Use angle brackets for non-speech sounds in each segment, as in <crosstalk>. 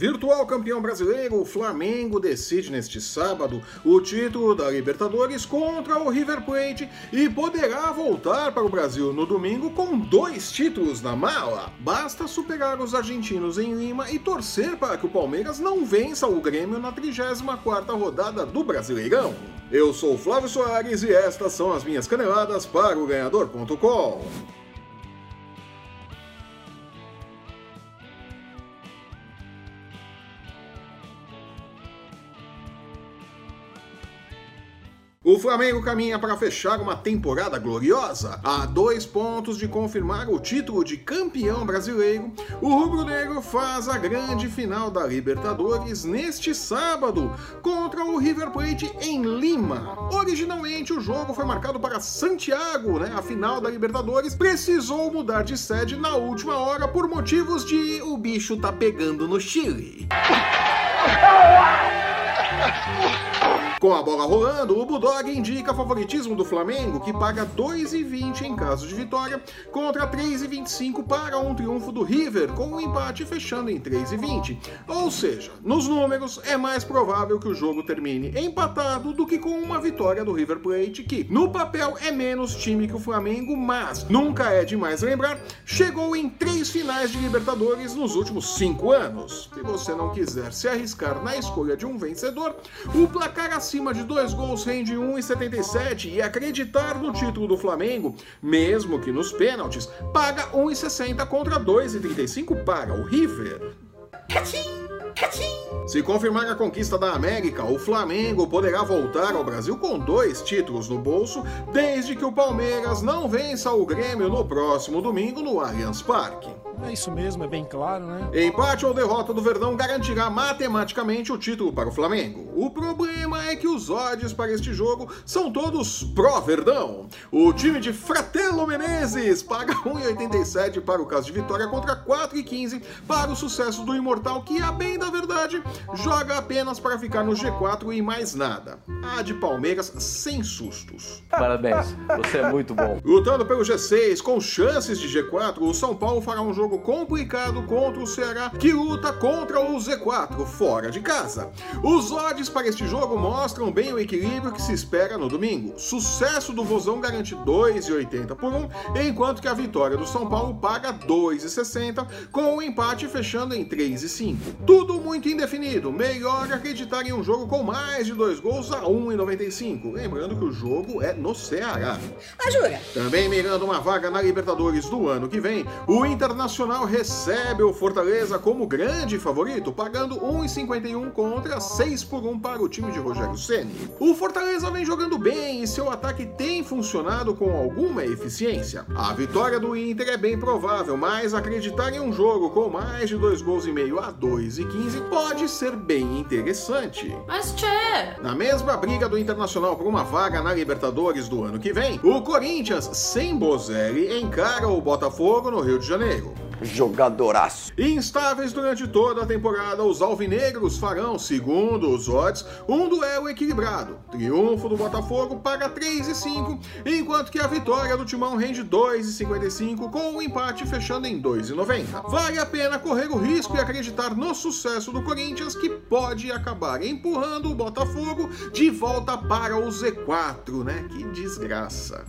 Virtual campeão brasileiro, o Flamengo decide neste sábado o título da Libertadores contra o River Plate e poderá voltar para o Brasil no domingo com dois títulos na mala. Basta superar os argentinos em Lima e torcer para que o Palmeiras não vença o Grêmio na 34ª rodada do Brasileirão. Eu sou Flávio Soares e estas são as minhas caneladas para o ganhador.com. O Flamengo caminha para fechar uma temporada gloriosa. A dois pontos de confirmar o título de campeão brasileiro, o rubro-negro faz a grande final da Libertadores neste sábado contra o River Plate em Lima. Originalmente o jogo foi marcado para Santiago, né? A final da Libertadores precisou mudar de sede na última hora por motivos de o bicho tá pegando no Chile. <laughs> Com a bola rolando, o Bulldog indica favoritismo do Flamengo, que paga 2,20 em caso de vitória, contra 3,25 para um triunfo do River, com o um empate fechando em 3,20. Ou seja, nos números, é mais provável que o jogo termine empatado do que com uma vitória do River Plate, que no papel é menos time que o Flamengo, mas nunca é demais lembrar, chegou em três finais de Libertadores nos últimos cinco anos. Se você não quiser se arriscar na escolha de um vencedor, o placar de dois gols rende 1,77 e acreditar no título do Flamengo, mesmo que nos pênaltis, paga 1,60 contra 2,35 para o River. Se confirmar a conquista da América, o Flamengo poderá voltar ao Brasil com dois títulos no bolso, desde que o Palmeiras não vença o Grêmio no próximo domingo no Allianz Parque. É isso mesmo, é bem claro, né? Empate ou derrota do Verdão garantirá matematicamente o título para o Flamengo. O problema é que os odds para este jogo são todos pró-Verdão. O time de Fratello Menezes paga <laughs> 1,87 para o caso de vitória contra 4,15 para o sucesso do Imortal, que, a bem da verdade, joga apenas para ficar no G4 e mais nada. A de Palmeiras sem sustos. Parabéns, você é muito bom. Lutando pelo G6, com chances de G4, o São Paulo fará um jogo jogo complicado contra o Ceará, que luta contra o Z4 fora de casa. Os odds para este jogo mostram bem o equilíbrio que se espera no domingo. Sucesso do Vozão garante 2,80 por 1, enquanto que a vitória do São Paulo paga 2,60, com o empate fechando em 3,5. Tudo muito indefinido, melhor acreditar em um jogo com mais de dois gols a 1,95. Lembrando que o jogo é no Ceará. Jura? Também mirando uma vaga na Libertadores do ano que vem, o Internacional Internacional recebe o Fortaleza como grande favorito, pagando 1,51 contra 6 por 1 para o time de Rogério Ceni. O Fortaleza vem jogando bem e seu ataque tem funcionado com alguma eficiência. A vitória do Inter é bem provável, mas acreditar em um jogo com mais de dois gols e meio a 2,15 pode ser bem interessante. Mas tchê! Na mesma briga do Internacional por uma vaga na Libertadores do ano que vem, o Corinthians, sem Bozelli, encara o Botafogo no Rio de Janeiro. Jogadoraço. Instáveis durante toda a temporada, os alvinegros farão, segundo os odds, um duelo equilibrado. Triunfo do Botafogo paga 3,5, enquanto que a vitória do Timão rende 2,55, com o empate fechando em 2,90. Vale a pena correr o risco e acreditar no sucesso do Corinthians, que pode acabar empurrando o Botafogo de volta para o Z4, né? Que desgraça.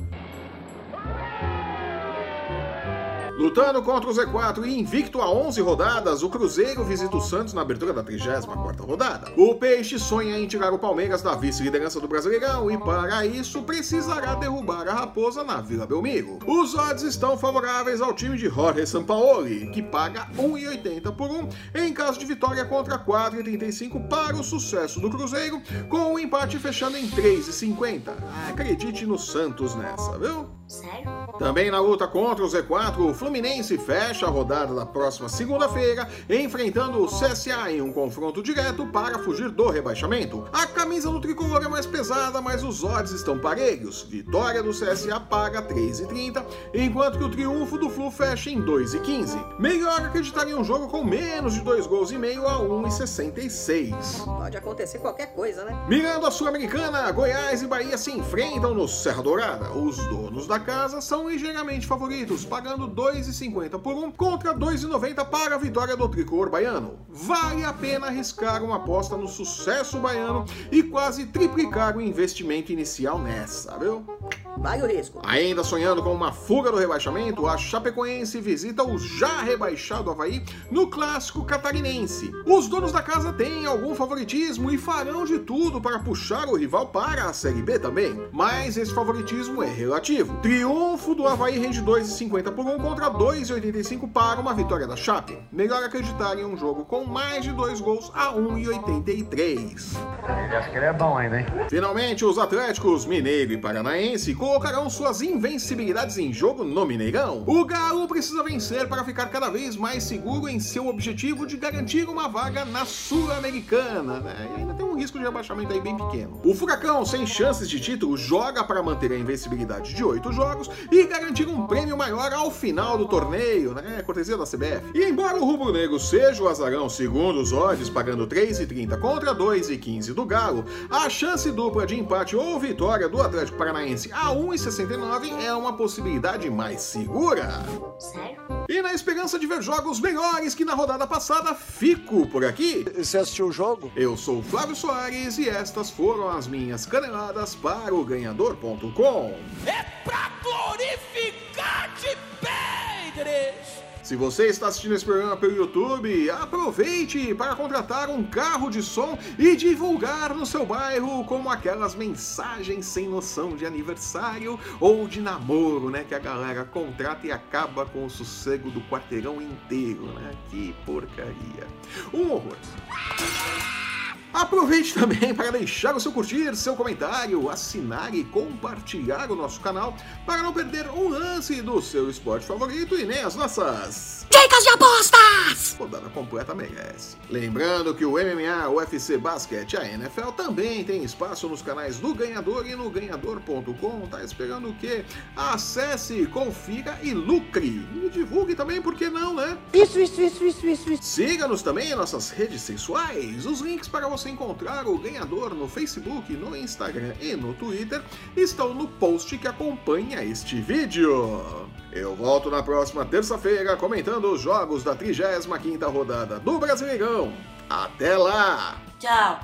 Lutando contra o Z4 e invicto a 11 rodadas, o Cruzeiro visita o Santos na abertura da 34ª rodada. O Peixe sonha em tirar o Palmeiras da vice-liderança do Brasileirão e para isso precisará derrubar a Raposa na Vila Belmiro. Os odds estão favoráveis ao time de Jorge Sampaoli, que paga 1,80 por 1 em caso de vitória contra 4,35 para o sucesso do Cruzeiro, com o empate fechando em 3,50. Acredite no Santos nessa, viu? Sério? Também na luta contra o Z4, o Fluminense fecha a rodada da próxima segunda-feira, enfrentando o CSA em um confronto direto para fugir do rebaixamento. A camisa do tricolor é mais pesada, mas os odds estão parelhos. Vitória do CSA paga 3,30, enquanto que o triunfo do Flu fecha em 2,15. Melhor acreditar em um jogo com menos de 2 gols e meio a 1,66. Pode acontecer qualquer coisa, né? Mirando a Sul-Americana, Goiás e Bahia se enfrentam no Serra Dourada. Os donos da casa são ligeiramente favoritos, pagando 2,50 por um contra 2,90 para a vitória do tricor baiano. Vale a pena arriscar uma aposta no sucesso baiano e quase triplicar o investimento inicial nessa, viu? Vale o risco. Ainda sonhando com uma fuga do rebaixamento, a Chapecoense visita o já rebaixado Havaí no clássico catarinense. Os donos da casa têm algum favoritismo e farão de tudo para puxar o rival para a Série B também, mas esse favoritismo é relativo. Triunfo do Havaí rende 2,50 por 1 contra 2,85 para uma vitória da Chape. Melhor acreditar em um jogo com mais de dois gols a 1,83. Ele acha que ele é bom ainda, hein? Finalmente, os Atléticos Mineiro e Paranaense colocarão suas invencibilidades em jogo no Mineirão. O Galo precisa vencer para ficar cada vez mais seguro em seu objetivo de garantir uma vaga na Sul-Americana, né? Ainda tem um risco de rebaixamento aí bem pequeno. O Furacão, sem chances de título, joga para manter a invencibilidade de oito jogos e garantir um prêmio maior ao final do torneio, né? Cortesia da CBF. E embora o Rubro Negro seja o azarão segundo os odds, pagando 3,30 contra 2,15 do Galo, a chance dupla de empate ou vitória do Atlético Paranaense a 1,69 é uma possibilidade mais segura. Sério? E na esperança de ver jogos melhores que na rodada passada, fico por aqui. Você assistiu o jogo? Eu sou o Flávio Soares e estas foram as minhas caneladas para o ganhador.com. É pra glorificar de Pedres! Se você está assistindo esse programa pelo YouTube, aproveite para contratar um carro de som e divulgar no seu bairro como aquelas mensagens sem noção de aniversário ou de namoro, né? Que a galera contrata e acaba com o sossego do quarteirão inteiro, né? Que porcaria. Um horror. Aproveite também para deixar o seu curtir, seu comentário, assinar e compartilhar o nosso canal para não perder um lance do seu esporte favorito e nem as nossas Dicas de apostas! rodada completa merece. Lembrando que o MMA, o UFC Basquete e a NFL também tem espaço nos canais do Ganhador e no ganhador.com. Tá esperando o quê? Acesse, confira e lucre. E divulgue também, por que não, né? Isso, isso, isso, isso, isso, isso. Siga-nos também em nossas redes sensuais. Os links para você encontrar o ganhador no Facebook, no Instagram e no Twitter estão no post que acompanha este vídeo. Eu volto na próxima terça-feira comentando os jogos da 35ª rodada do Brasileirão. Até lá! Tchau.